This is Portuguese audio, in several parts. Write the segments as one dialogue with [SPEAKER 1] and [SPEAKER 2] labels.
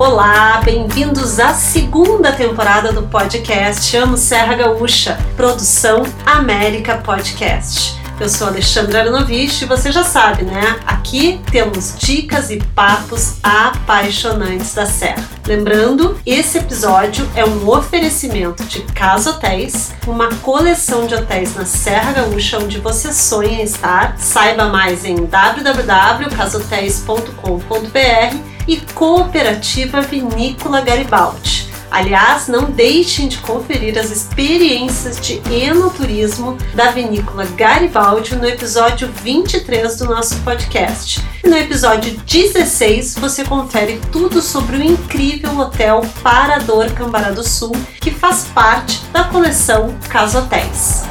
[SPEAKER 1] Olá, bem-vindos à segunda temporada do podcast Amo Serra Gaúcha, produção América Podcast. Eu sou Alexandra Aronovich e você já sabe, né? Aqui temos dicas e papos apaixonantes da Serra. Lembrando, esse episódio é um oferecimento de Casa Hotéis, uma coleção de hotéis na Serra Gaúcha onde você sonha estar. Saiba mais em www.casotéis.com.br e Cooperativa Vinícola Garibaldi. Aliás, não deixem de conferir as experiências de enoturismo da vinícola Garibaldi no episódio 23 do nosso podcast. E no episódio 16 você confere tudo sobre o incrível hotel Parador Cambará do Sul, que faz parte da coleção Casa Hotéis.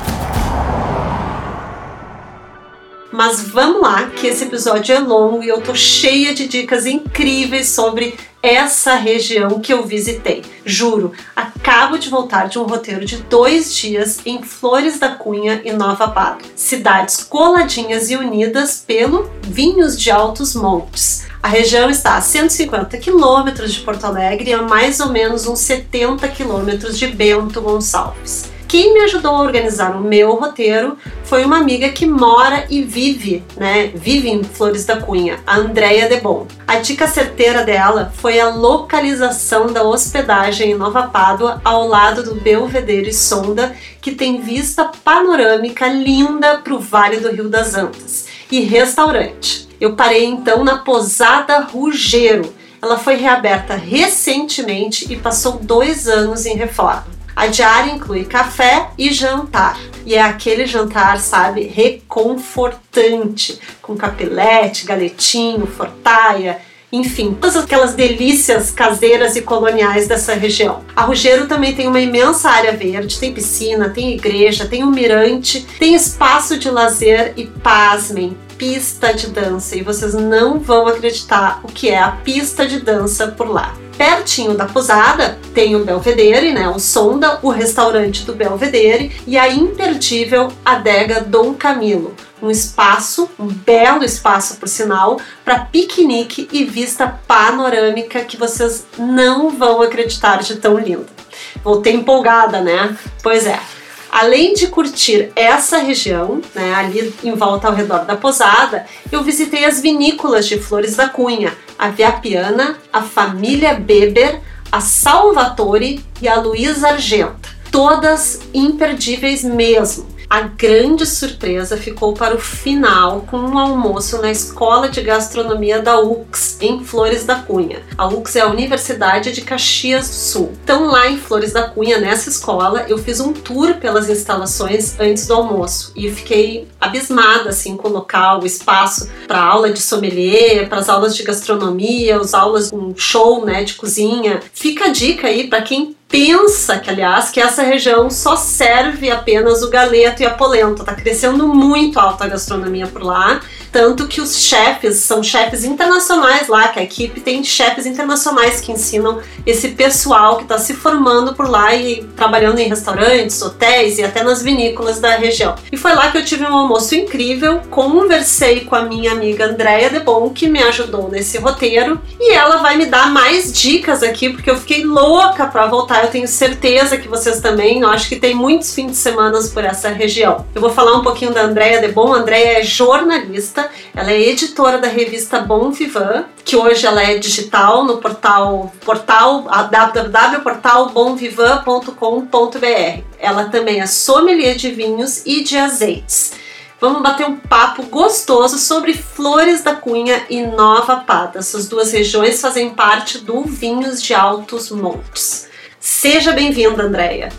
[SPEAKER 1] Mas vamos lá, que esse episódio é longo e eu tô cheia de dicas incríveis sobre essa região que eu visitei. Juro, acabo de voltar de um roteiro de dois dias em Flores da Cunha e Nova Pado, cidades coladinhas e unidas pelo Vinhos de Altos Montes. A região está a 150 quilômetros de Porto Alegre e a mais ou menos uns 70 quilômetros de Bento Gonçalves. Quem me ajudou a organizar o meu roteiro foi uma amiga que mora e vive, né? Vive em Flores da Cunha, a Andrea Debon. A dica certeira dela foi a localização da hospedagem em Nova Pádua, ao lado do Belvedere Sonda, que tem vista panorâmica linda para o Vale do Rio das Antas. E restaurante. Eu parei então na Posada Rugeiro. Ela foi reaberta recentemente e passou dois anos em reforma. A diária inclui café e jantar. E é aquele jantar, sabe, reconfortante, com capelete, galetinho, fortaia, enfim, todas aquelas delícias caseiras e coloniais dessa região. A Rugeiro também tem uma imensa área verde, tem piscina, tem igreja, tem um mirante, tem espaço de lazer e pasmem, pista de dança. E vocês não vão acreditar o que é a pista de dança por lá. Pertinho da posada tem o Belvedere, né, o Sonda, o restaurante do Belvedere e a imperdível adega Dom Camilo, um espaço, um belo espaço por sinal, para piquenique e vista panorâmica que vocês não vão acreditar de tão linda. Voltei empolgada, né? Pois é. Além de curtir essa região, né, ali em volta ao redor da posada, eu visitei as vinícolas de Flores da Cunha, a Viapiana, a família Beber, a Salvatore e a Luísa Argenta. Todas imperdíveis mesmo. A grande surpresa ficou para o final com um almoço na Escola de Gastronomia da UX, em Flores da Cunha. A UX é a Universidade de Caxias do Sul. Então, lá em Flores da Cunha, nessa escola, eu fiz um tour pelas instalações antes do almoço e fiquei abismada assim com o local, o espaço para aula de sommelier, para as aulas de gastronomia, as aulas um show, né, de cozinha. Fica a dica aí para quem pensa que, aliás, que essa região só serve apenas o galeto e a polenta. Tá crescendo muito a alta gastronomia por lá. Tanto que os chefes são chefes internacionais lá, que a equipe tem chefes internacionais que ensinam esse pessoal que está se formando por lá e trabalhando em restaurantes, hotéis e até nas vinícolas da região. E foi lá que eu tive um almoço incrível, conversei com a minha amiga Andréia Debon, que me ajudou nesse roteiro, e ela vai me dar mais dicas aqui, porque eu fiquei louca para voltar. Eu tenho certeza que vocês também, eu acho que tem muitos fins de semana por essa região. Eu vou falar um pouquinho da Andréia Debon. A Andréia é jornalista ela é editora da revista Bom Vivan, que hoje ela é digital no portal, portal www.portalbomvivan.com.br. Ela também é sommelier de vinhos e de azeites. Vamos bater um papo gostoso sobre Flores da Cunha e Nova Pata. Essas duas regiões fazem parte do Vinhos de Altos Montes. Seja bem-vinda, Andréia.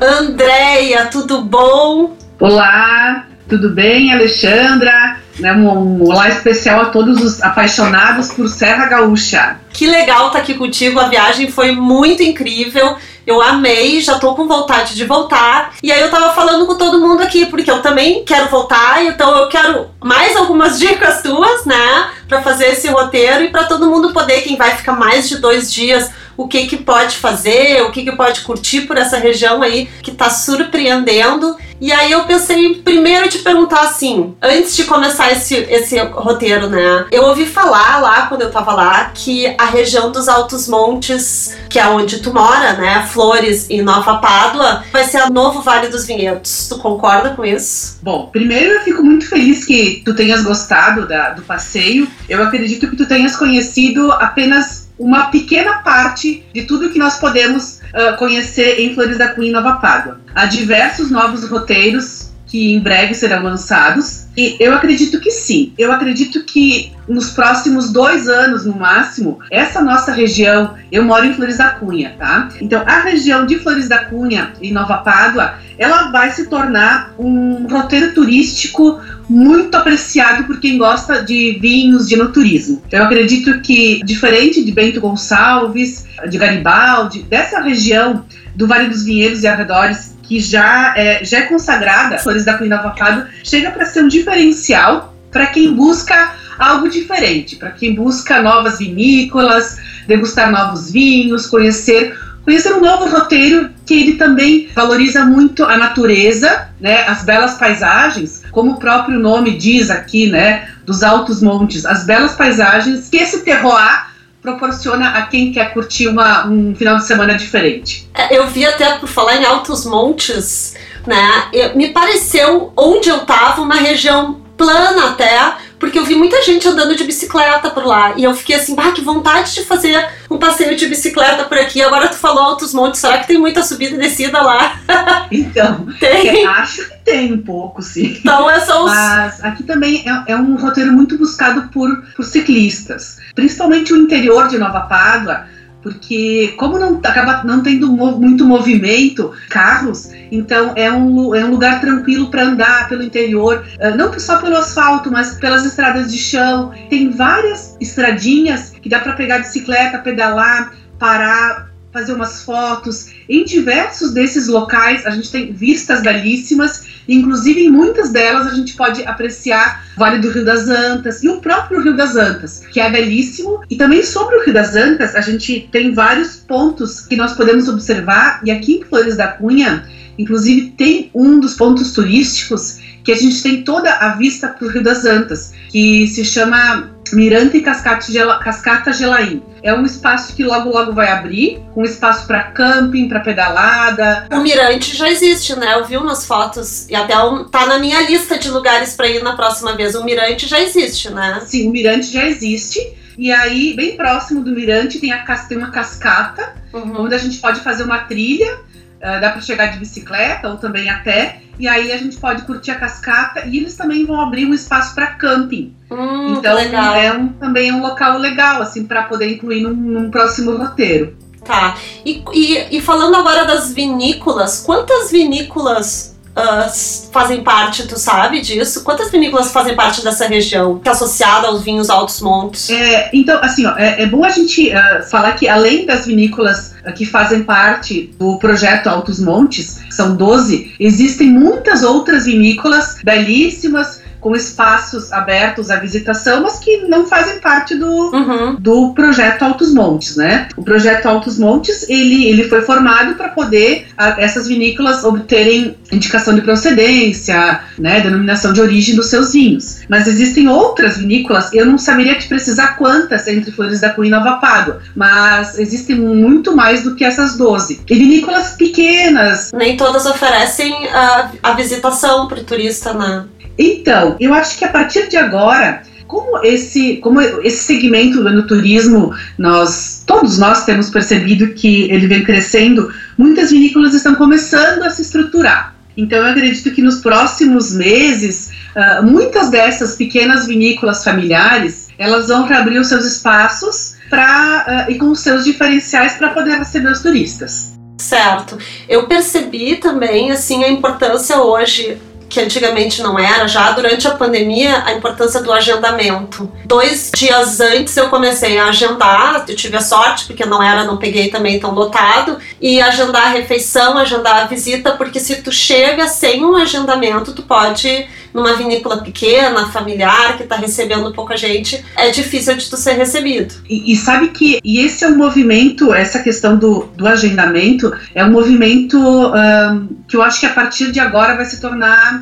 [SPEAKER 1] Andréia, tudo bom?
[SPEAKER 2] Olá, tudo bem, Alexandra? Né, um, olá especial a todos os apaixonados por Serra Gaúcha.
[SPEAKER 1] Que legal estar tá aqui contigo, a viagem foi muito incrível. Eu amei, já tô com vontade de voltar. E aí eu tava falando com todo mundo aqui, porque eu também quero voltar, então eu quero mais algumas dicas tuas, né? Pra fazer esse roteiro e para todo mundo poder, quem vai ficar mais de dois dias o que que pode fazer, o que que pode curtir por essa região aí que está surpreendendo. E aí eu pensei primeiro te perguntar assim, antes de começar esse, esse roteiro, né? Eu ouvi falar lá, quando eu tava lá, que a região dos Altos Montes, que é onde tu mora, né? Flores e Nova Pádua, vai ser o novo Vale dos Vinhedos. Tu concorda com isso?
[SPEAKER 2] Bom, primeiro eu fico muito feliz que tu tenhas gostado da, do passeio. Eu acredito que tu tenhas conhecido apenas uma pequena parte de tudo que nós podemos uh, conhecer em Flores da Cunha e Nova Pádua. Há diversos novos roteiros que em breve serão lançados. E eu acredito que sim. Eu acredito que nos próximos dois anos, no máximo, essa nossa região, eu moro em Flores da Cunha, tá? Então, a região de Flores da Cunha e Nova Pádua, ela vai se tornar um roteiro turístico muito apreciado por quem gosta de vinhos, de turismo. Eu acredito que, diferente de Bento Gonçalves, de Garibaldi, dessa região do Vale dos Vinhedos e arredores, que já é, já é consagrada, Flores da Cunha Avocado, chega para ser um diferencial para quem busca algo diferente, para quem busca novas vinícolas, degustar novos vinhos, conhecer conhecer um novo roteiro que ele também valoriza muito a natureza, né, as belas paisagens, como o próprio nome diz aqui, né, dos altos montes, as belas paisagens que esse terroir proporciona a quem quer curtir uma, um final de semana diferente.
[SPEAKER 1] É, eu vi até por falar em altos montes, né? Me pareceu onde eu estava uma região plana até, porque eu vi muita gente andando de bicicleta por lá. E eu fiquei assim, ah, que vontade de fazer um passeio de bicicleta por aqui. Agora tu falou Altos Montes, será que tem muita subida e descida lá?
[SPEAKER 2] Então, tem. acho que tem um pouco, sim.
[SPEAKER 1] Então, é só os...
[SPEAKER 2] Mas aqui também é, é, um roteiro muito buscado por, por ciclistas. Principalmente o interior de Nova Pádua, porque como não acaba não tendo muito movimento, carros, então é um, é um lugar tranquilo para andar pelo interior, ah, não só pelo asfalto, mas pelas estradas de chão. Tem várias estradinhas que dá para pegar bicicleta, pedalar, parar, fazer umas fotos. Em diversos desses locais a gente tem vistas belíssimas Inclusive, em muitas delas, a gente pode apreciar o Vale do Rio das Antas e o próprio Rio das Antas, que é belíssimo. E também sobre o Rio das Antas, a gente tem vários pontos que nós podemos observar. E aqui em Flores da Cunha, inclusive, tem um dos pontos turísticos que a gente tem toda a vista para o Rio das Antas, que se chama Mirante Cascata Gelaim. É um espaço que logo logo vai abrir, com espaço para camping, para pedalada.
[SPEAKER 1] O Mirante já existe, né? Eu vi umas fotos e até um, tá na minha lista de lugares para ir na próxima vez. O Mirante já existe, né?
[SPEAKER 2] Sim, o Mirante já existe. E aí, bem próximo do Mirante, tem, a, tem uma cascata, uhum. onde a gente pode fazer uma trilha. Uh, dá para chegar de bicicleta ou também a pé e aí a gente pode curtir a cascata e eles também vão abrir um espaço para camping.
[SPEAKER 1] Hum, então é
[SPEAKER 2] um, também é um local legal assim para poder incluir num, num, próximo roteiro.
[SPEAKER 1] Tá. E, e, e falando agora das vinícolas, quantas vinícolas Uh, fazem parte, tu sabe disso? Quantas vinícolas fazem parte dessa região, que é associada aos vinhos Altos Montes?
[SPEAKER 2] É, então, assim, ó, é, é, bom a gente uh, falar que além das vinícolas que fazem parte do projeto Altos Montes, são 12, existem muitas outras vinícolas belíssimas, com espaços abertos à visitação, mas que não fazem parte do, uhum. do projeto Altos Montes, né? O projeto Altos Montes, ele, ele foi formado para poder a, essas vinícolas obterem indicação de procedência, né, denominação de origem dos seus vinhos. Mas existem outras vinícolas, eu não saberia te precisar quantas entre Flores da Cunha e Nova Pádua, mas existem muito mais do que essas 12. E vinícolas pequenas.
[SPEAKER 1] Nem todas oferecem a, a visitação para o turista, né?
[SPEAKER 2] Então, eu acho que a partir de agora, como esse, como esse segmento do turismo, nós, todos nós temos percebido que ele vem crescendo, muitas vinícolas estão começando a se estruturar. Então, eu acredito que nos próximos meses, uh, muitas dessas pequenas vinícolas familiares, elas vão reabrir os seus espaços para uh, e com os seus diferenciais para poder receber os turistas.
[SPEAKER 1] Certo. Eu percebi também assim a importância hoje que antigamente não era, já durante a pandemia, a importância do agendamento. Dois dias antes eu comecei a agendar, eu tive a sorte, porque não era, não peguei também tão lotado, e agendar a refeição, agendar a visita, porque se tu chega sem um agendamento, tu pode numa vinícola pequena, familiar, que está recebendo pouca gente, é difícil de tu ser recebido.
[SPEAKER 2] E, e, sabe que e esse é um movimento, essa questão do, do agendamento, é um movimento um, que eu acho que a partir de agora vai se tornar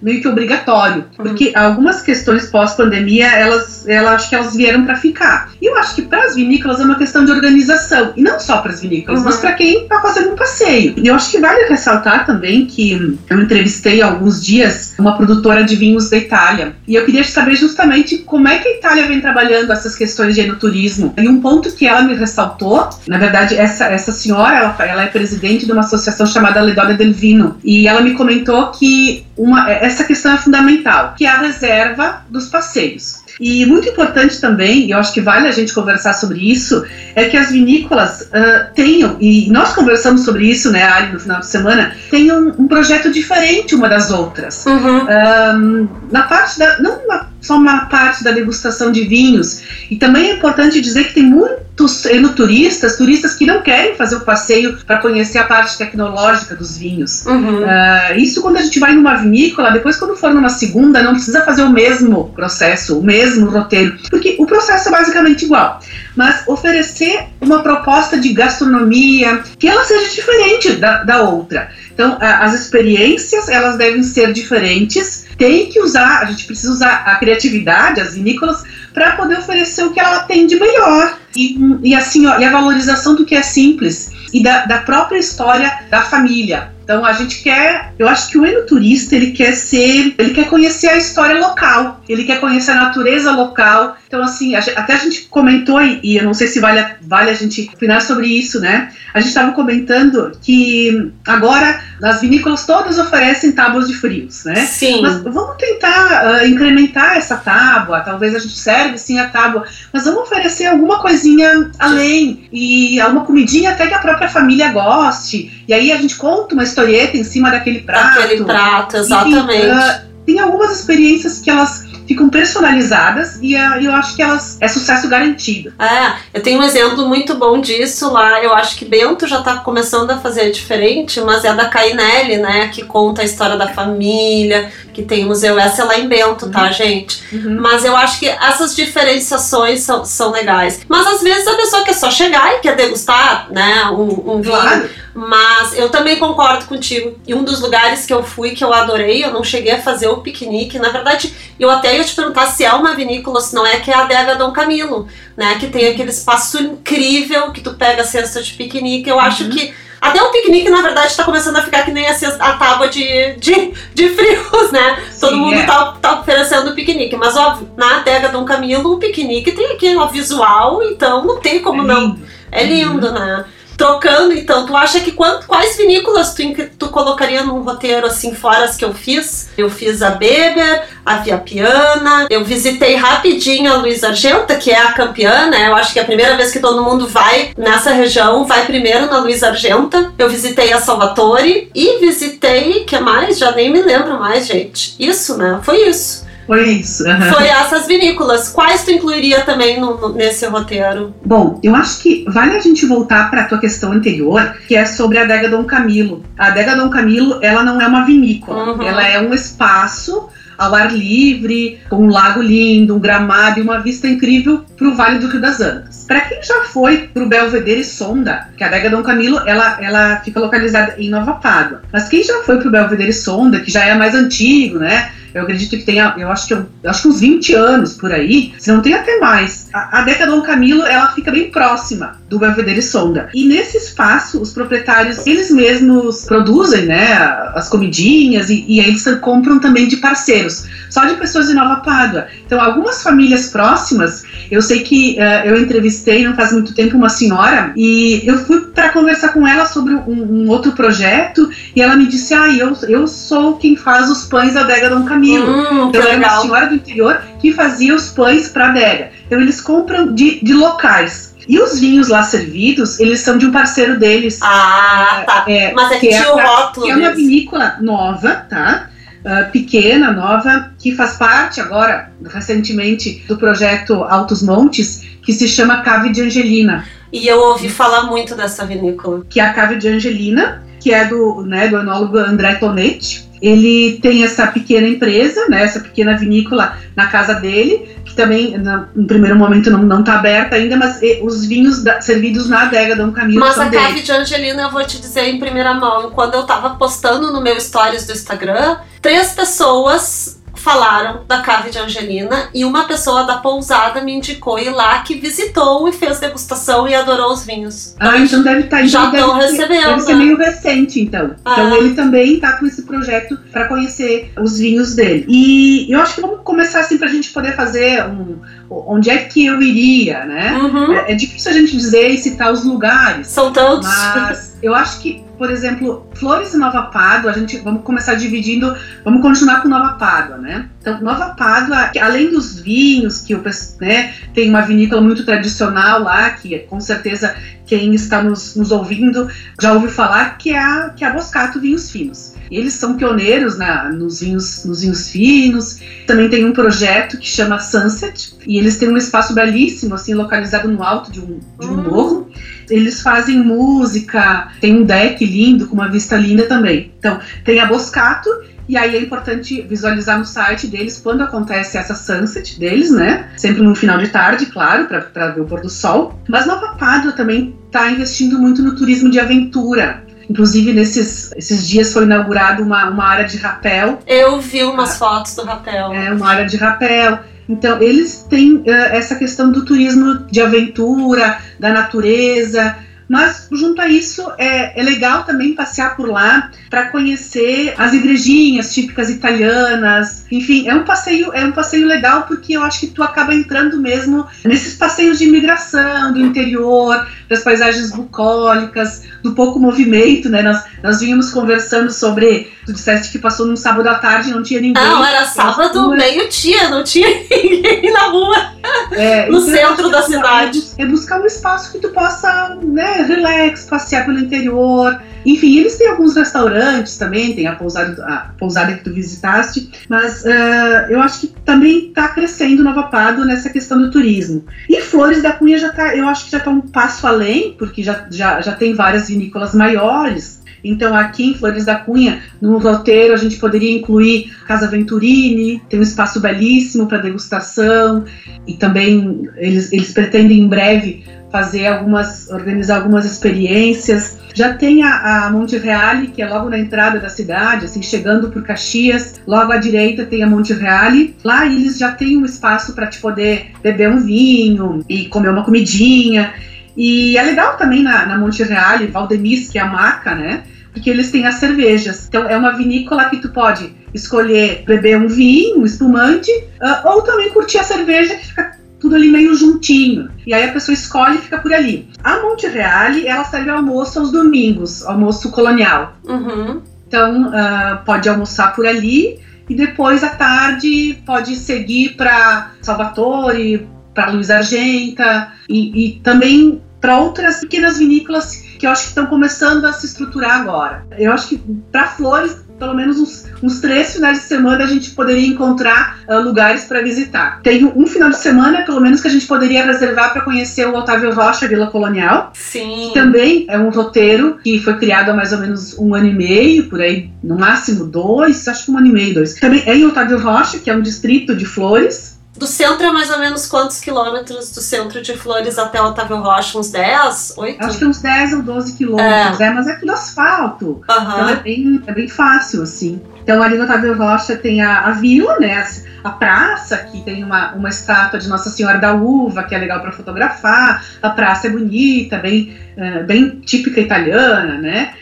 [SPEAKER 2] meio que obrigatório, uhum. porque algumas questões pós-pandemia, elas, elas acho que elas vieram para ficar. E eu acho que para as vinícolas é uma questão de organização, e não só para as vinícolas, uhum. mas para quem está fazendo um passeio. E eu acho que vale ressaltar também que eu entrevistei há alguns dias uma produtora de vinhos da Itália, e eu queria saber justamente como é que a Itália vem trabalhando essas questões de enoturismo. E um ponto que ela me ressaltou, na verdade, essa, essa senhora, ela, ela é presidente de uma associação chamada Ledona del Vino, e ela me comentou que uma, essa questão é fundamental, que é a reserva dos passeios. E muito importante também, e eu acho que vale a gente conversar sobre isso, é que as vinícolas uh, tenham, e nós conversamos sobre isso, né, Ali, no final de semana, tenham um projeto diferente uma das outras. Uhum. Uh, na parte da. Não uma, só uma parte da degustação de vinhos, e também é importante dizer que tem muitos enoturistas, turistas que não querem fazer o passeio para conhecer a parte tecnológica dos vinhos. Uhum. Uh, isso quando a gente vai numa vinícola, depois quando for numa segunda, não precisa fazer o mesmo processo, o mesmo roteiro, porque o processo é basicamente igual. Mas oferecer uma proposta de gastronomia que ela seja diferente da, da outra. Então, as experiências elas devem ser diferentes. Tem que usar, a gente precisa usar a criatividade, as vinícolas, para poder oferecer o que ela tem de melhor. E, e assim, ó, e a valorização do que é simples e da, da própria história da família. Então a gente quer, eu acho que o enoturista ele quer ser, ele quer conhecer a história local, ele quer conhecer a natureza local. Então assim, até a gente comentou e eu não sei se vale, vale a gente opinar sobre isso, né? A gente estava comentando que agora as vinícolas todas oferecem tábuas de frios, né?
[SPEAKER 1] Sim.
[SPEAKER 2] Mas vamos tentar uh, incrementar essa tábua. Talvez a gente serve sim a tábua, mas vamos oferecer alguma coisinha além e alguma comidinha até que a própria família goste. E aí a gente conta uma historieta em cima daquele prato.
[SPEAKER 1] Daquele prato, exatamente. Uh,
[SPEAKER 2] tem algumas experiências que elas ficam personalizadas e uh, eu acho que elas é sucesso garantido.
[SPEAKER 1] É, eu tenho um exemplo muito bom disso lá. Eu acho que Bento já está começando a fazer diferente, mas é a da Cainelli, né? Que conta a história da família, que tem o Museu Essa é lá em Bento, tá, uhum. gente? Uhum. Mas eu acho que essas diferenciações são, são legais. Mas às vezes a pessoa quer só chegar e quer degustar, né? Um, um claro. vinho. Mas eu também concordo contigo. E um dos lugares que eu fui que eu adorei, eu não cheguei a fazer o piquenique. Na verdade, eu até ia te perguntar se é uma vinícola, se não é, que é a Adega Dom Camilo, né? Que tem aquele espaço incrível que tu pega a cesta de piquenique. Eu uhum. acho que até o piquenique, na verdade, está começando a ficar que nem a, a tábua de, de, de frios, né? Sim, Todo mundo é. tá, oferecendo piquenique. Mas, óbvio, na adega Dom Camilo, o piquenique tem aqui o visual, então não tem como é não. É lindo, uhum. né? Trocando, então, tu acha que quant, quais vinícolas tu, tu colocaria num roteiro assim, fora as que eu fiz? Eu fiz a Beber, a Via Piana, eu visitei rapidinho a Luiz Argenta, que é a campeã, né? Eu acho que é a primeira vez que todo mundo vai nessa região, vai primeiro na Luiz Argenta. Eu visitei a Salvatore e visitei, que mais? Já nem me lembro mais, gente. Isso, né? Foi isso.
[SPEAKER 2] Foi isso.
[SPEAKER 1] Foi essas vinícolas. Quais tu incluiria também no, no, nesse roteiro?
[SPEAKER 2] Bom, eu acho que vale a gente voltar para a tua questão anterior, que é sobre a adega Dom Camilo. A adega Dom Camilo, ela não é uma vinícola, uhum. ela é um espaço ao ar livre, com um lago lindo, um gramado e uma vista incrível para o Vale do Rio das Antas. Para quem já foi para o Belvedere Sonda, que a adega Dom Camilo ela, ela fica localizada em Nova Pádua, mas quem já foi para o Belvedere Sonda, que já é mais antigo, né? Eu acredito que tenha, eu acho que, eu, acho que uns 20 anos por aí, se não tem até mais. A, a década Dom Camilo, ela fica bem próxima do Belvedere Sonda. E nesse espaço, os proprietários, eles mesmos produzem, né, as comidinhas e, e eles compram também de parceiros, só de pessoas de Nova Pádua. Então, algumas famílias próximas, eu sei que uh, eu entrevistei não faz muito tempo uma senhora e eu fui para conversar com ela sobre um, um, outro projeto e ela me disse: Ah, eu, eu sou quem faz os pães da adega Dom Camilo.
[SPEAKER 1] Hum,
[SPEAKER 2] então, era uma senhora do interior que fazia os pães para adega. Então, eles compram de, de locais. E os vinhos lá servidos, eles são de um parceiro deles.
[SPEAKER 1] Ah, tá. É, Mas é que, tinha é, o rótulo.
[SPEAKER 2] Que é uma vinícola nova, tá? Uh, pequena, nova, que faz parte agora, recentemente, do projeto Altos Montes, que se chama Cave de Angelina.
[SPEAKER 1] E eu ouvi falar muito dessa vinícola.
[SPEAKER 2] Que é a Cave de Angelina, que é do, né, do enólogo André Tonetti. Ele tem essa pequena empresa, né, essa pequena vinícola na casa dele, que também no, primeiro momento não está aberta ainda, mas os vinhos da, servidos na adega Dom Camilo
[SPEAKER 1] Mas a cave de Angelina, eu vou te dizer em primeira mão, quando eu tava postando no meu stories do Instagram, três pessoas falaram da cave de Angelina e uma pessoa da pousada me indicou ir lá que visitou e fez degustação e adorou os vinhos.
[SPEAKER 2] Ah, então deve estar
[SPEAKER 1] Já
[SPEAKER 2] deve
[SPEAKER 1] estão recebendo.
[SPEAKER 2] Deve ser meio recente, então.
[SPEAKER 1] Ah.
[SPEAKER 2] Então ele também está com esse projeto para conhecer os vinhos dele. E eu acho que vamos começar assim para a gente poder fazer um, onde é que eu iria, né?
[SPEAKER 1] Uhum.
[SPEAKER 2] É, é difícil a gente dizer e citar os lugares,
[SPEAKER 1] São tantos.
[SPEAKER 2] mas eu acho que, por exemplo, Flores e Nova Pádua, a gente vamos começar dividindo, vamos continuar com Nova Pádua, né? Então, Nova Pádua, além dos vinhos, que o né, tem uma vinícola muito tradicional lá, que com certeza quem está nos, nos ouvindo já ouviu falar, que é a, que é a Boscato Vinhos Finos. Eles são pioneiros na, nos, vinhos, nos vinhos finos. Também tem um projeto que chama Sunset. E eles têm um espaço belíssimo, assim, localizado no alto de um, de um
[SPEAKER 1] Hum.
[SPEAKER 2] morro. Eles fazem música, tem um deck lindo, com uma vista linda também. Então, tem a Boscato, e aí é importante visualizar no site deles quando acontece essa sunset deles, né? Sempre no final de tarde, claro, para ver o pôr do sol. Mas Nova Pádua também está investindo muito no turismo de aventura. Inclusive, nesses esses dias foi inaugurada uma, uma área de rapel,
[SPEAKER 1] Eu vi umas fotos do rapel.
[SPEAKER 2] é, uma área de rapel. Então, eles têm eh, essa questão do turismo de aventura, da natureza. Mas, junto a isso, é, é legal também passear por lá para conhecer as igrejinhas típicas italianas. Enfim, é um passeio, é um passeio legal porque eu acho que tu acaba entrando mesmo nesses passeios de imigração do interior, das paisagens bucólicas, do pouco movimento, né? Nós, nós vínhamos conversando sobre. Tu disseste que passou num sábado à tarde e não tinha ninguém.
[SPEAKER 1] Não, era sábado, meio-dia, não tinha ninguém na rua.
[SPEAKER 2] É,
[SPEAKER 1] no
[SPEAKER 2] então,
[SPEAKER 1] centro da
[SPEAKER 2] que
[SPEAKER 1] cidade.
[SPEAKER 2] É, bus- é buscar um espaço que tu possa, né, relax, passear pelo interior. Enfim, eles têm alguns restaurantes também, tem a pousada, a pousada que tu visitaste, mas ah, eu acho que também está crescendo Nova Pádua nessa questão do turismo. E Flores da Cunha já tá, eu acho que já está um passo além, porque já, já, já tem várias vinícolas maiores. Então, aqui em Flores da Cunha, no roteiro, a gente poderia incluir Casa Venturini, tem um espaço belíssimo para degustação, e também eles, eles pretendem em breve fazer algumas, organizar algumas experiências. Já tem a, a Monte Reale, que é logo na entrada da cidade, assim, chegando por Caxias, logo à direita tem a Monte Reale. Lá eles já têm um espaço para te poder beber um vinho e comer uma comidinha. E é legal também na, na Monte Reale, Valdemis, que é a marca, né? Porque eles têm as cervejas. Então é uma vinícola que tu pode escolher beber um vinho, um espumante, ah, ou também curtir a cerveja que fica tudo ali meio juntinho. E aí a pessoa escolhe e fica por ali. A Monte Reale, ela serve almoço aos domingos, almoço colonial.
[SPEAKER 1] Uhum.
[SPEAKER 2] Então ah, pode almoçar por ali e depois à tarde pode seguir para Salvatore, para Luiz Argenta e, e também para outras pequenas vinícolas que eu acho que estão começando a se estruturar agora. Eu acho que para Flores, pelo menos uns, uns três finais de semana a gente poderia encontrar ah, lugares para visitar. Tem um final de semana, pelo menos, que a gente poderia reservar para conhecer o Otávio Rocha Vila Colonial.
[SPEAKER 1] Sim.
[SPEAKER 2] Também é um roteiro que foi criado há mais ou menos um ano e meio, por aí, no máximo dois, acho que um ano e meio, dois. Também é em Otávio Rocha, que é um distrito de Flores.
[SPEAKER 1] Do centro é mais ou menos quantos quilômetros do centro de Flores até Otávio Rocha? Uns 10? 8?
[SPEAKER 2] Acho que uns 10 ou 12 quilômetros, é. mas é tudo asfalto. Então é bem, é bem fácil, assim. Então ali no Otávio Rocha tem a, a vila, né? A praça, que tem uma, uma estátua de Nossa Senhora da Uva, que é legal para fotografar. A praça é bonita, bem, eh, bem típica italiana, né?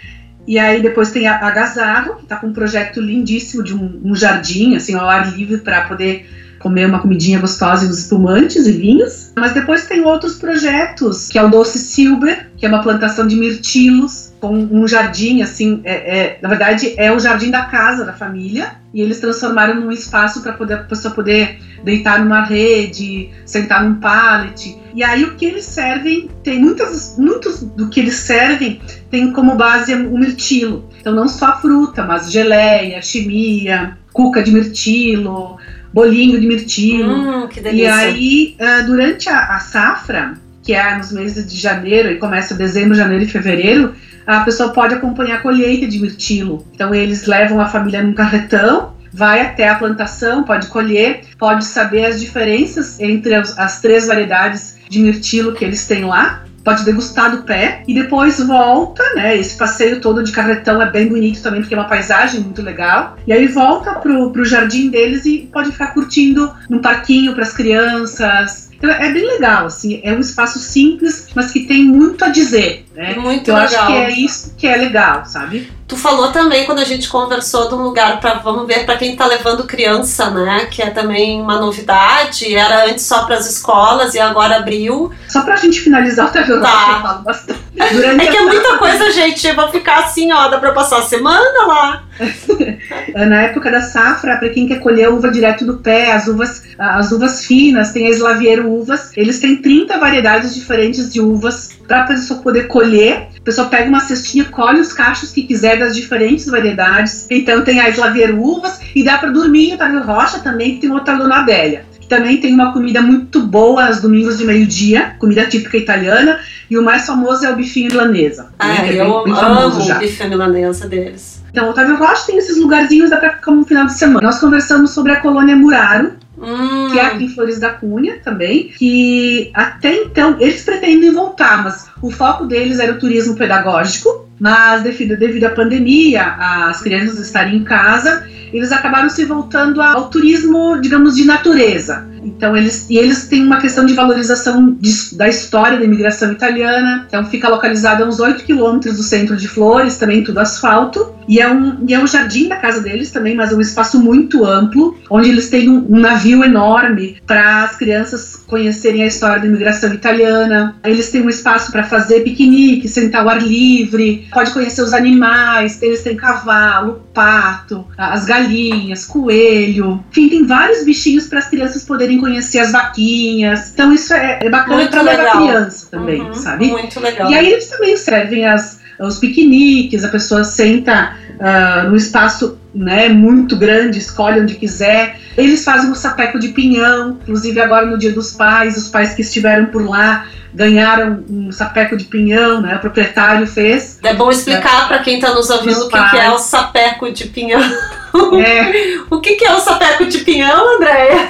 [SPEAKER 2] E aí depois tem a, a Gazarro, que está com um projeto lindíssimo de um, um jardim, assim, ao ar livre para poder comer uma comidinha gostosa e os espumantes e vinhos. Mas depois tem outros projetos, que é o Doce Silber, que é uma plantação de mirtilos, com um jardim, assim, é, é- na verdade é o jardim da casa da família, e eles transformaram num espaço para poder, a pessoa poder deitar numa rede, sentar num pallet. E aí o que eles servem, tem muitas, muitos do que eles servem tem como base o mirtilo. Então não só fruta, mas geleia, chimia, cuca de mirtilo, bolinho de mirtilo.
[SPEAKER 1] Hum, que
[SPEAKER 2] E aí, ah, durante a, a safra, que é nos meses de janeiro, e começa dezembro, janeiro e fevereiro, a pessoa pode acompanhar a colheita de mirtilo. Então eles levam a família num carretão, vai até a plantação, pode colher, pode saber as diferenças entre as, as três variedades de mirtilo que eles têm lá pode degustar do pé e depois volta, né? Esse passeio todo de carretão é bem bonito também, porque é uma paisagem muito legal. E aí volta pro, pro jardim deles e pode ficar curtindo num parquinho para as crianças. Então é bem legal, assim, é um espaço simples, mas que tem muito a dizer, né?
[SPEAKER 1] Muito
[SPEAKER 2] Eu
[SPEAKER 1] legal.
[SPEAKER 2] acho que é isso que é legal, sabe?
[SPEAKER 1] Tu falou também quando a gente conversou de um lugar para vamos ver para quem tá levando criança, né? Que é também uma novidade. Era antes só para as escolas e agora abriu.
[SPEAKER 2] Só pra gente finalizar
[SPEAKER 1] Tá.
[SPEAKER 2] eu falo bastante. Durante
[SPEAKER 1] É que é muita coisa, gente. Eu vou ficar assim, ó, dá pra passar a semana lá.
[SPEAKER 2] Na época da safra, para quem quer colher uva direto do pé, as uvas, as uvas finas, tem a Slaviero Uvas, eles têm 30 variedades diferentes de uvas para a pessoa poder colher. A pessoa pega uma cestinha, colhe os cachos que quiser das diferentes variedades. Então tem a Slaviero Uvas e dá para dormir em Otávio Rocha também, que tem Dona Adélia. Também tem uma comida muito boa aos domingos de meio-dia, comida típica italiana, e o mais famoso é o bifinho irlandesa.
[SPEAKER 1] Ah,
[SPEAKER 2] né, que é
[SPEAKER 1] eu
[SPEAKER 2] bem- bem
[SPEAKER 1] amo
[SPEAKER 2] já.
[SPEAKER 1] o bife milanesa deles.
[SPEAKER 2] Então, Otávio Rocha tem esses lugarzinhos, dá pra ficar no final de semana. Nós conversamos sobre a colônia Muraro,
[SPEAKER 1] Hum,
[SPEAKER 2] que é aqui em Flores da Cunha também, que até então eles pretendem voltar, mas o foco deles era o turismo pedagógico, mas devido, devido à pandemia, as crianças estarem em casa, eles acabaram se voltando ao turismo, digamos, de natureza. Então eles e eles têm uma questão de valorização de- da história da imigração italiana. Então fica localizado a uns 8 quilômetros do centro de Flores, também tudo asfalto. E é um e é um jardim da casa deles também, mas é um espaço muito amplo, onde eles têm um, um navio enorme para as crianças conhecerem a história da imigração italiana. Eles têm um espaço para fazer piquenique, sentar ao ar livre, pode conhecer os animais. Eles têm cavalo, pato, as galinhas, coelho. Enfim, tem vários bichinhos para as crianças poderem conhecer as vaquinhas. Então isso é, é bacana para levar criança também,
[SPEAKER 1] uhum,
[SPEAKER 2] sabe?
[SPEAKER 1] Muito legal.
[SPEAKER 2] E aí eles também servem as, os piqueniques, a pessoa senta ah, no espaço né, muito grande, escolhe onde quiser. Eles fazem o sapeco de pinhão, inclusive agora no Dia dos Pais, os pais que estiveram por lá ganharam um sapeco de pinhão, né? O proprietário fez.
[SPEAKER 1] É bom explicar pra quem tá nos ouvindo o que, que é o sapeco de pinhão.
[SPEAKER 2] É,
[SPEAKER 1] O que, que é o sapeco de pinhão, Andréia?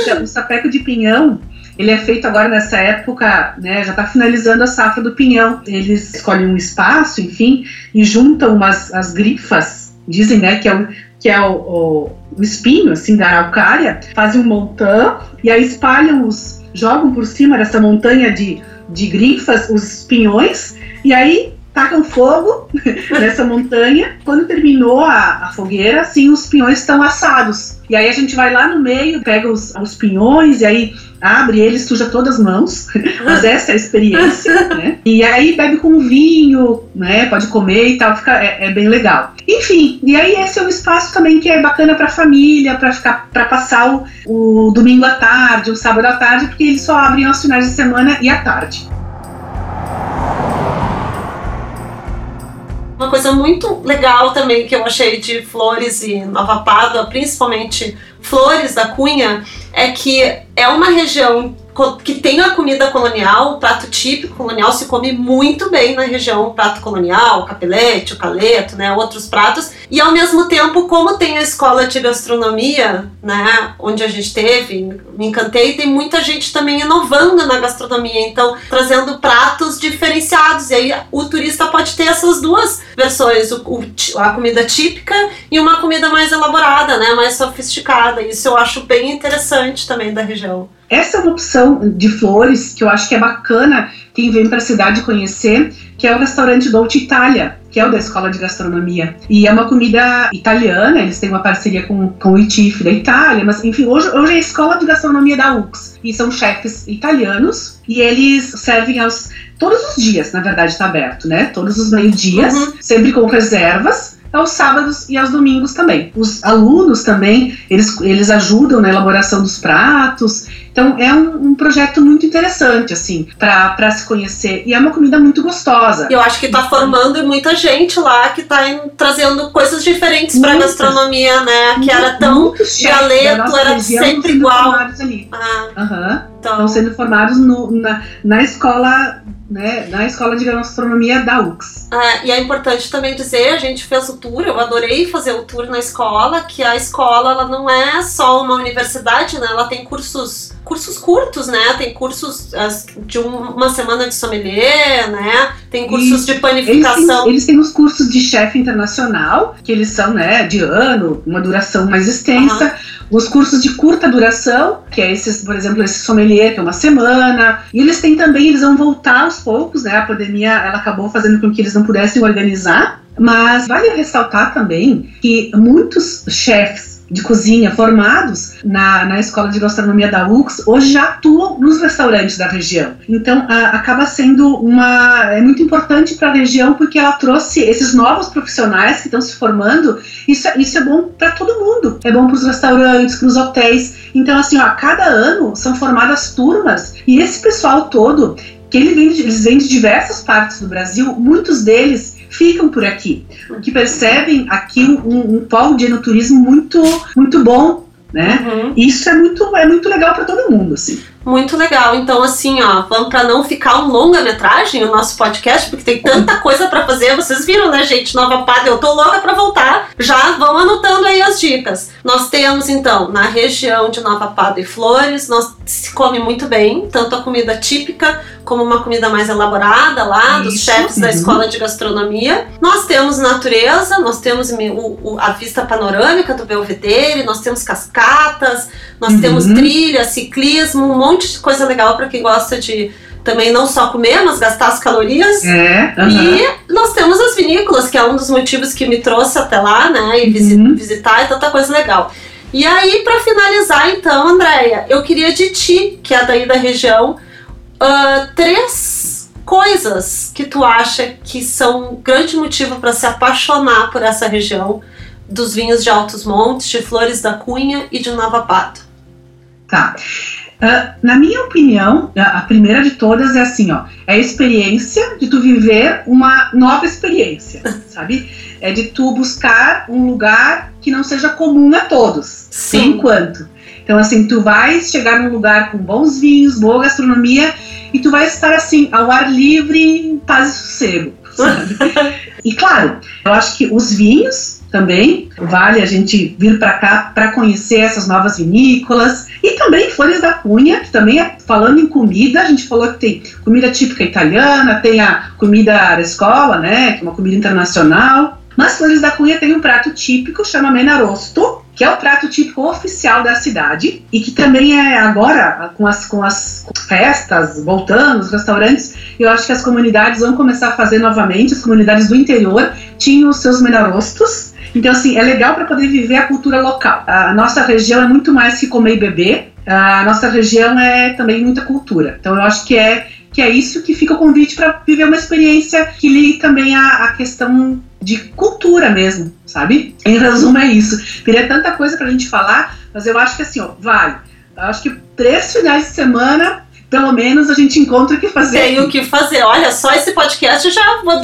[SPEAKER 2] então, o sapeco de pinhão ele é feito agora nessa época, né? Já está finalizando a safra do pinhão. Eles escolhem um espaço, enfim, e juntam umas as grifas, dizem, né, que é o que é o, o, o espinho assim da araucária, fazem um montão e aí espalham os jogam por cima dessa montanha de, de grifas os pinhões e aí tacam fogo nessa montanha. Quando terminou a, a fogueira, assim, os pinhões estão assados. E aí a gente vai lá no meio, pega os, os pinhões e aí abre ele, suja todas as mãos. Mas essa é a experiência, né? E aí bebe com vinho, né? Pode comer e tal, fica, é, é bem legal. Enfim, e aí esse é um espaço também que é bacana para família, para ficar, para passar o, o domingo à tarde, o sábado à tarde, porque eles só abrem aos finais de semana e à tarde.
[SPEAKER 1] Coisa muito legal também que eu achei de Flores e Nova Pádua, principalmente Flores da Cunha, é que é uma região que tem a comida colonial, o prato típico colonial se come muito bem na região, o prato colonial, o capelete, o caleto, né, outros pratos, e ao mesmo tempo, como tem a escola de gastronomia, né, onde a gente teve, me encantei, tem muita gente também inovando na gastronomia, então trazendo pratos diferenciados, e aí o turista pode ter essas duas versões, o, o a comida típica e uma comida mais elaborada, né, mais sofisticada, isso eu acho bem interessante também da região.
[SPEAKER 2] Essa opção de flores que eu acho que é bacana quem vem para a cidade conhecer, que é o restaurante Dolce Itália, que é o da Escola de Gastronomia. E é uma comida italiana, eles têm uma parceria com, com o ITIF da Itália, mas enfim, hoje, hoje é a Escola de Gastronomia da UX. E são chefes italianos e eles servem aos. Todos os dias, na verdade, está aberto, né? Todos os meio-dias,
[SPEAKER 1] Uhum.
[SPEAKER 2] sempre com reservas aos sábados e aos domingos também. Os alunos também, eles, eles ajudam na elaboração dos pratos. Então é um, um projeto muito interessante, assim, para se conhecer. E é uma comida muito gostosa.
[SPEAKER 1] Eu acho que tá formando muita gente lá que tá em- trazendo coisas diferentes pra
[SPEAKER 2] Muitas.
[SPEAKER 1] gastronomia, né? Que era tão. Galeto era sempre igual.
[SPEAKER 2] Ali.
[SPEAKER 1] Ah,
[SPEAKER 2] Aham. Estão sendo formados no, na, na escola né, na escola de gastronomia da UX.
[SPEAKER 1] Ah, e é importante também dizer, a gente fez o tour, eu adorei fazer o tour na escola, que a escola ela não é só uma universidade, né? Ela tem cursos cursos curtos, né? Tem cursos de uma semana de sommelier, né? Tem cursos de panificação.
[SPEAKER 2] Eles têm, eles têm, os cursos de chefe internacional, que eles são, né, de ano, uma duração mais extensa. Uhum. Os cursos de curta duração, que é esses, por exemplo, esse sommelier, que é uma semana. E eles têm também, eles vão voltar aos poucos, né? A pandemia, ela acabou fazendo com que eles não pudessem organizar. Mas vale ressaltar também que muitos chefes de cozinha formados na, na escola de gastronomia da UX hoje já atuam nos restaurantes da região. Então a, acaba sendo uma é muito importante para a região porque ela trouxe esses novos profissionais que estão se formando. Isso, isso é bom para todo mundo. É bom para os restaurantes, para os hotéis. Então assim, ó, a cada ano são formadas turmas e esse pessoal todo que ele vem eles vêm de diversas partes do Brasil, muitos deles ficam por aqui, que percebem aqui um, um polo de enoturismo muito, muito bom, né? Uhum. Isso é muito, é muito legal para todo mundo, assim.
[SPEAKER 1] Muito legal. Então, assim, ó, vamos para não ficar um longa-metragem o nosso podcast, porque tem tanta coisa para fazer. Vocês viram, né, gente? Nova Pada, eu tô louca para voltar. Já vão anotando aí as dicas. Nós temos, então, na região de Nova Pada e Flores, nós se come muito bem, tanto a comida típica como uma comida mais elaborada lá, Isso. dos chefes uhum. da escola de gastronomia. Nós temos natureza, nós temos o, o, a vista panorâmica do Belvedere, nós temos cascatas, nós uhum. temos trilha, ciclismo, um monte de coisa legal para quem gosta de também não só comer, mas gastar as calorias.
[SPEAKER 2] É, uhum.
[SPEAKER 1] E nós temos as vinícolas, que é um dos motivos que me trouxe até lá, né? E uhum. visitar e tanta coisa legal. E aí, para finalizar, então, Andréia, eu queria de ti, que é daí da região, uh, três coisas que tu acha que são um grande motivo para se apaixonar por essa região dos vinhos de Altos Montes, de Flores da Cunha e de Nova Pato.
[SPEAKER 2] Tá. Uh, na minha opinião, a primeira de todas é assim, ó, é a experiência de tu viver uma nova experiência, sabe? É de tu buscar um lugar que não seja comum a todos, Sim. enquanto. Então, assim, tu vais chegar num lugar com bons vinhos, boa gastronomia, e tu vai estar assim, ao ar livre, em paz e sossego. Sabe? e claro, eu acho que os vinhos também. Vale a gente vir para cá para conhecer essas novas vinícolas. E também Flores da Cunha, que também é, falando em comida, a gente falou que tem comida típica italiana, tem a comida da escola, né, que é uma comida internacional. Mas Flores da Cunha tem um prato típico, chama Menarosto, que é o prato típico oficial da cidade e que também é agora, com as, com as festas voltando, os restaurantes, eu acho que as comunidades vão começar a fazer novamente, as comunidades do interior tinham os seus menarostos, então, assim, é legal para poder viver a cultura local. A nossa região é muito mais que comer e beber, a nossa região é também muita cultura. Então, eu acho que é, que é isso que fica o convite para viver uma experiência que ligue também a, a questão de cultura mesmo, sabe? Em resumo, é isso. Teria tanta coisa para a gente falar, mas eu acho que assim, ó, vale. Eu acho que três finais de semana pelo menos a gente encontra o que fazer.
[SPEAKER 1] Tem o que fazer. Olha, só esse podcast já,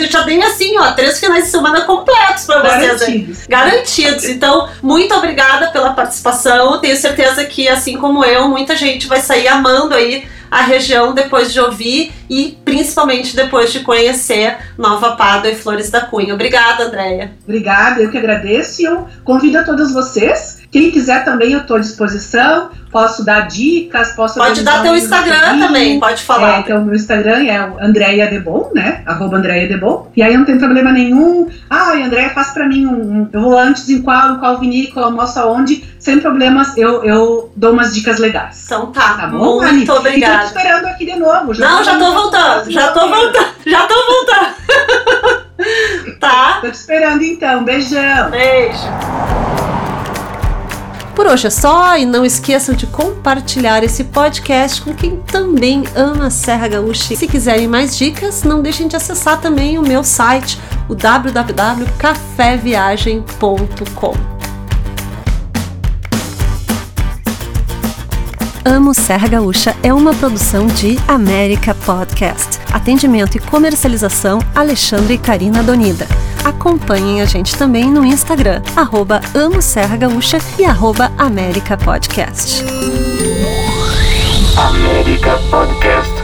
[SPEAKER 1] já dei assim, ó, três finais de semana completos para vocês.
[SPEAKER 2] Garantidos.
[SPEAKER 1] Garantidos. Então, muito obrigada pela participação. Tenho certeza que, assim como eu, muita gente vai sair amando aí a região depois de ouvir e principalmente depois de conhecer Nova Pádua e Flores da Cunha. Obrigada, Andréia.
[SPEAKER 2] Obrigada, eu que agradeço e eu convido a todos vocês quem quiser também eu estou à disposição, posso dar dicas, posso
[SPEAKER 1] Pode dar teu Instagram também, pode falar.
[SPEAKER 2] É, então meu Instagram é o Andréia Debon, né? Arroba Andréia Debon. E aí não tem problema nenhum. Ah, Andréia, faz para mim um, Eu vou antes em qual, em qual vinícola, almoço aonde, sem problemas, eu, eu dou umas dicas legais.
[SPEAKER 1] Então tá, tá bom, muito Ali? obrigada.
[SPEAKER 2] E te esperando aqui de novo.
[SPEAKER 1] Já não, já tô voltando, já tô voltando, já tô voltando. tá?
[SPEAKER 2] Tô te esperando então, beijão.
[SPEAKER 1] Beijo. Por hoje é só e não esqueçam de compartilhar esse podcast com quem também ama a Serra Gaúcha. Se quiserem mais dicas, não deixem de acessar também o meu site, o www.caféviagem.com. Amo Serra Gaúcha é uma produção de América Podcast. Atendimento e comercialização Alexandre e Karina Donida. Acompanhem a gente também no Instagram, arroba Amo Serra Gaúcha e arroba América Podcast.
[SPEAKER 3] América Podcast.